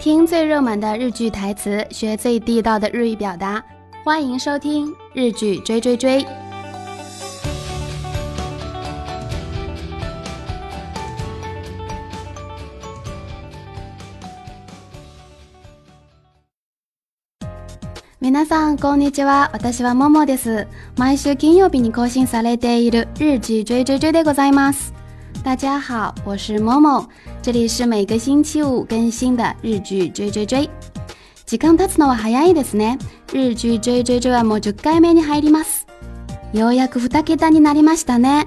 听最热门的日剧台词，学最地道的日语表达。欢迎收听《日剧追追追》。皆さんこんにちは。私はももです。毎週金曜日に更新されている日剧追追追でございます。大家好，我是某某， 这里是每个星期五更新的日剧追追追。時間経つのは早いですね。日劇追追追はもう10回目に入ります。ようやく2桁になりましたね。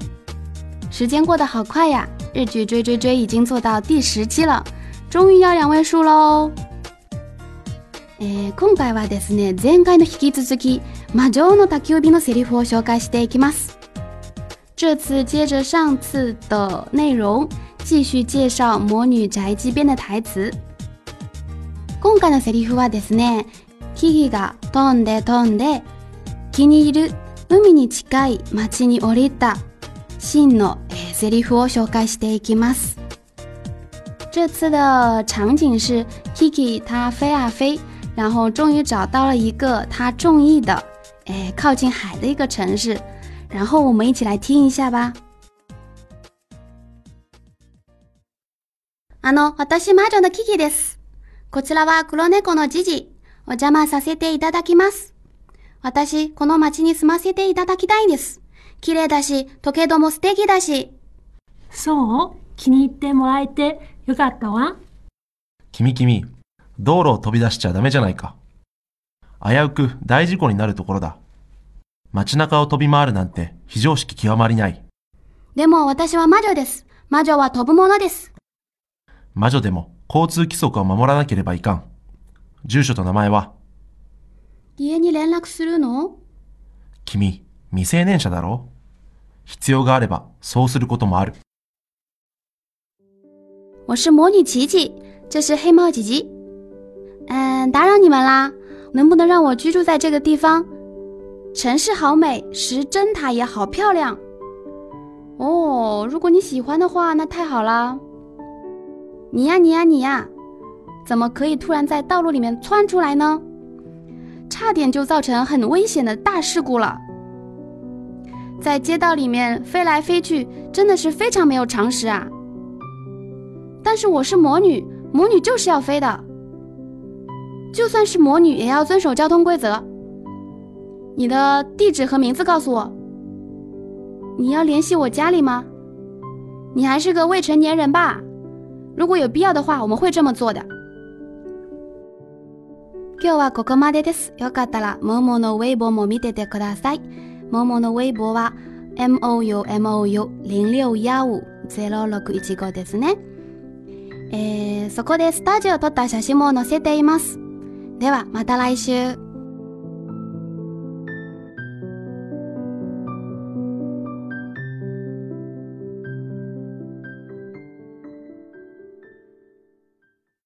時間過得好快呀！日劇追追追已經做到第十期了，終於要兩位數喽。えー、今回はですね、前回の引き続き、魔女の宅急便のセリフを紹介していきます。这次接着上次的内容，继续介绍《魔女宅急便》的台词。今回のセリフはですね、木々が飛んで飛んで、気に入る海に近い町に降りた真の、えー、セリフを紹介していきます。这次的场景是 Kiki 它飞啊飞，然后终于找到了一个它中意的，哎，靠近海的一个城市。然后我们一起来听一下吧。 あの、私魔女のキキです。こちらは黒猫のジジ。お邪魔させていただきます。私、この町に住ませていただきたいんです。綺麗だし、時計戸も素敵だし。そう？気に入ってもらえてよかったわ。君君、道路を飛び出しちゃダメじゃないか。危うく大事故になるところだ。街中を飛び回るなんて非常識極まりない。でも私は魔女です。魔女は飛ぶものです。魔女でも交通規則を守らなければいかん。住所と名前は？家に連絡するの？君、未成年者だろ？必要があればそうすることもある。我是魔女琪琪，这是黑猫。嗯，打扰你们啦，能不能让我居住在这个地方？城市好美，石针塔也好漂亮。哦，如果你喜欢的话，那太好了。你呀，你呀，你呀，怎么可以突然在道路里面窜出来呢？差点就造成很危险的大事故了。在街道里面飞来飞去，真的是非常没有常识啊。但是我是魔女，魔女就是要飞的，就算是魔女也要遵守交通规则。你的地址和名字告诉我。你要联系我家里吗？你还是个未成年人吧？如果有必要的话，我们会这么做的。今日はここまでです。よかったらモモのウェイボーも見ててください。モモのウェイボーは M O U M O U 零六幺五ゼロ六一五ですね。えー、そこでスタジオ撮った写真も載せています。ではまた来週。